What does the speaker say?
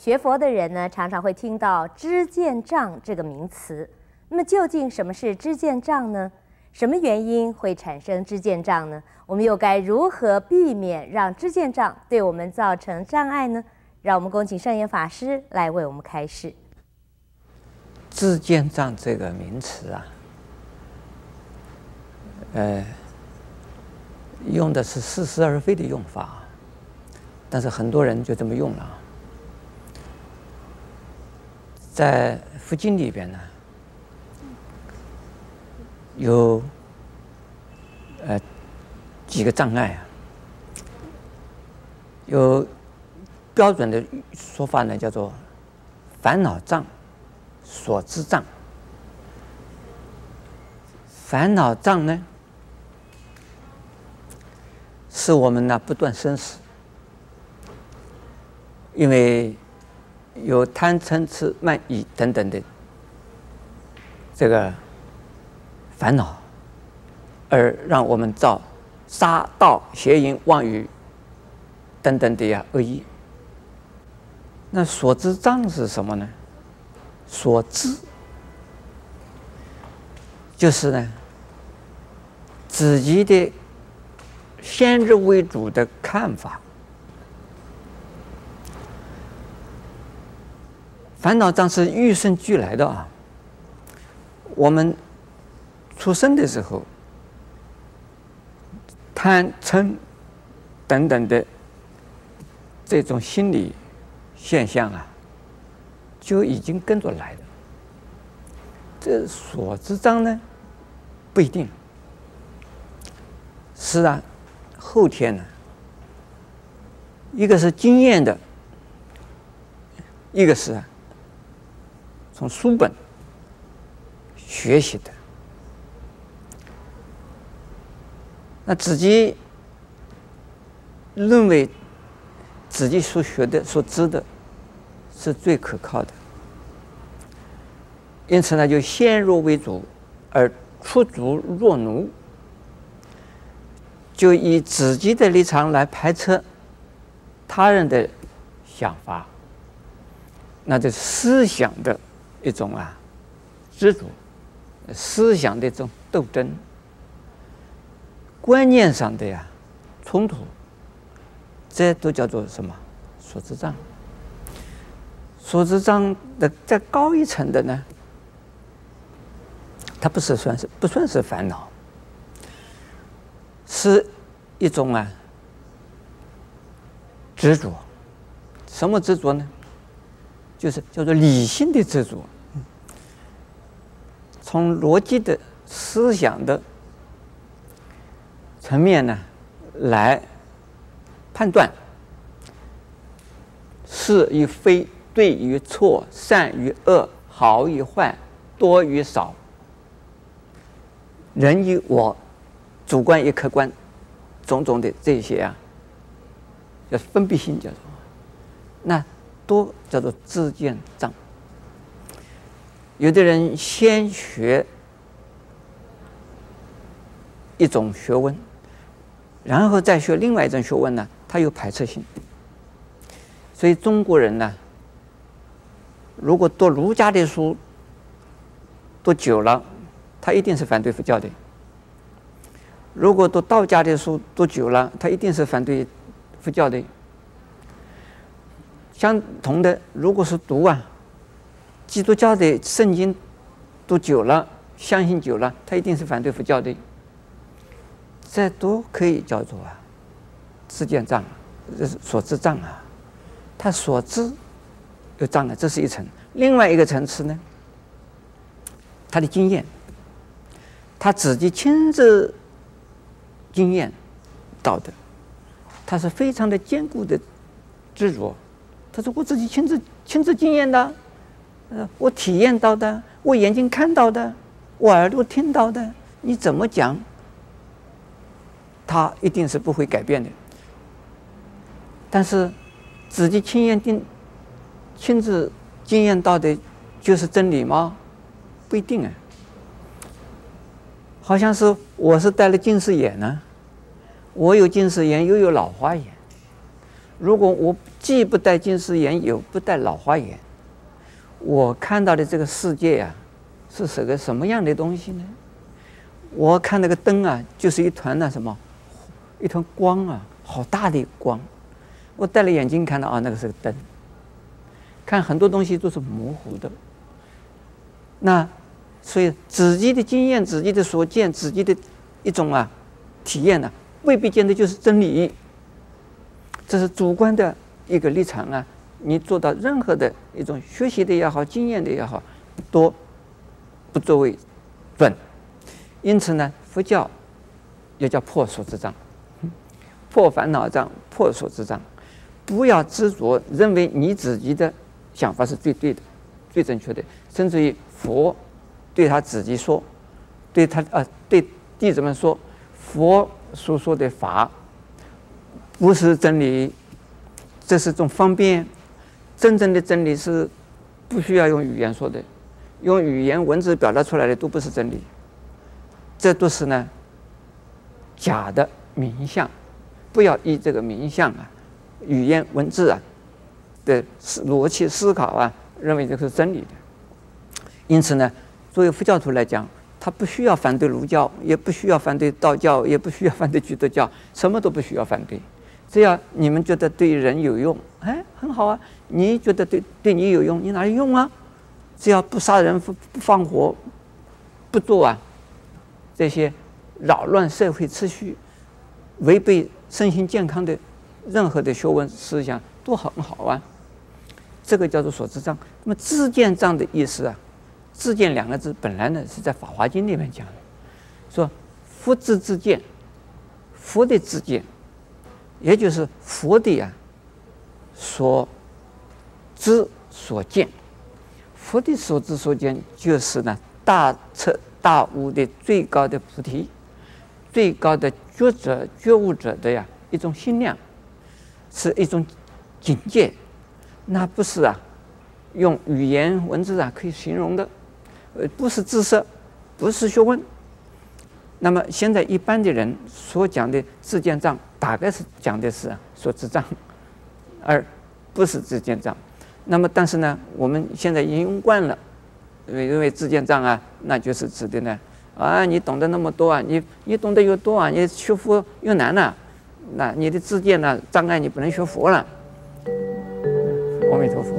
学佛的人呢，常常会听到知见障这个名词。那么，究竟什么是知见障呢？什么原因会产生知见障呢？我们又该如何避免让知见障对我们造成障碍呢？让我们恭请圣严法师来为我们开示。知见障这个名词啊，呃，用的是似是而非的用法，但是很多人就这么用了。在佛经里边呢，有呃几个障碍啊，有标准的说法呢，叫做烦恼障。所知障，烦恼障呢，是我们呢不断生死，因为有贪嗔痴慢疑等等的这个烦恼，而让我们造杀盗邪淫妄语等等的呀恶意。那所知障是什么呢？所知就是呢，自己的先入为主的看法。烦恼障是与生俱来的啊。我们出生的时候，贪嗔等等的这种心理现象啊。就已经跟着来了，这所知障呢，不一定。是啊，后天呢，一个是经验的，一个是从书本学习的。那自己认为自己所学的、所知的。是最可靠的，因此呢，就先入为主，而出主若奴，就以自己的立场来排斥他人的想法，那就是思想的一种啊执着，思想的一种斗争，观念上的呀冲突，这都叫做什么？所知障。所知障的再高一层的呢，它不是算是不算是烦恼，是一种啊执着。什么执着呢？就是叫做理性的执着，从逻辑的思想的层面呢来判断是与非。对与错，善与恶，好与坏，多与少，人与我，主观与客观，种种的这些啊，叫分别心，叫做那多叫做自见障。有的人先学一种学问，然后再学另外一种学问呢，他有排斥性，所以中国人呢。如果读儒家的书读久了，他一定是反对佛教的；如果读道家的书读久了，他一定是反对佛教的。相同的，如果是读啊基督教的圣经读久了，相信久了，他一定是反对佛教的。这都可以叫做啊自见障，这是所知障啊，他所知。有障碍，这是一层。另外一个层次呢，他的经验，他自己亲自经验到的，他是非常的坚固的执着。他说：“我自己亲自亲自经验的，呃，我体验到的，我眼睛看到的，我耳朵听到的，你怎么讲，他一定是不会改变的。但是自己亲眼定。”亲自经验到的，就是真理吗？不一定啊。好像是我是戴了近视眼呢，我有近视眼，又有老花眼。如果我既不带近视眼，又不带老花眼。我看到的这个世界啊，是是个什么样的东西呢？我看那个灯啊，就是一团那什么，一团光啊，好大的光。我戴了眼镜看到啊，那个是个灯。看很多东西都是模糊的。那所以自己的经验、自己的所见、自己的一种啊体验呢、未必见得就是真理。这是主观的一个立场啊。你做到任何的一种学习的也好，经验的也好，都不作为准。因此呢，佛教也叫破所之障，破烦恼障，破所之障。不要执着认为你自己的想法是最对的、最正确的，甚至于佛对他自己说，对他啊，对弟子们说，佛所说的法不是真理，这是种方便。真正的真理是不需要用语言说的，用语言文字表达出来的都不是真理，这都是呢假的名相，不要依这个名相啊、语言文字啊的思逻辑思考啊，认为这是真理的。因此呢，作为佛教徒来讲，他不需要反对儒教，也不需要反对道教，也不需要反对基督教，什么都不需要反对。只要你们觉得对人有用，哎，很好啊。你觉得对对你有用，你哪里用啊？只要不杀人、不不放火、不做啊这些扰乱社会秩序、违背身心健康的任何的学问思想，都很好啊。这个叫做所知障。那么自见障的意思啊，自见两个字本来呢是在《法华经》里面讲的，说佛之自见，佛的自见。也就是佛的啊，所知所见，佛的所知所见就是呢大彻大悟的最高的菩提，最高的觉者觉悟者的呀一种心量，是一种境界，那不是啊用语言文字啊可以形容的，呃不是知识，不是学问。那么现在一般的人所讲的自见障，大概是讲的是所知障，而不是自见障。那么但是呢，我们现在已经用惯了，因为因为知见障啊，那就是指的呢，啊，你懂得那么多啊，你你懂得越多啊，你学佛越难了，那你的自见呢障碍，你不能学佛了。阿弥陀佛。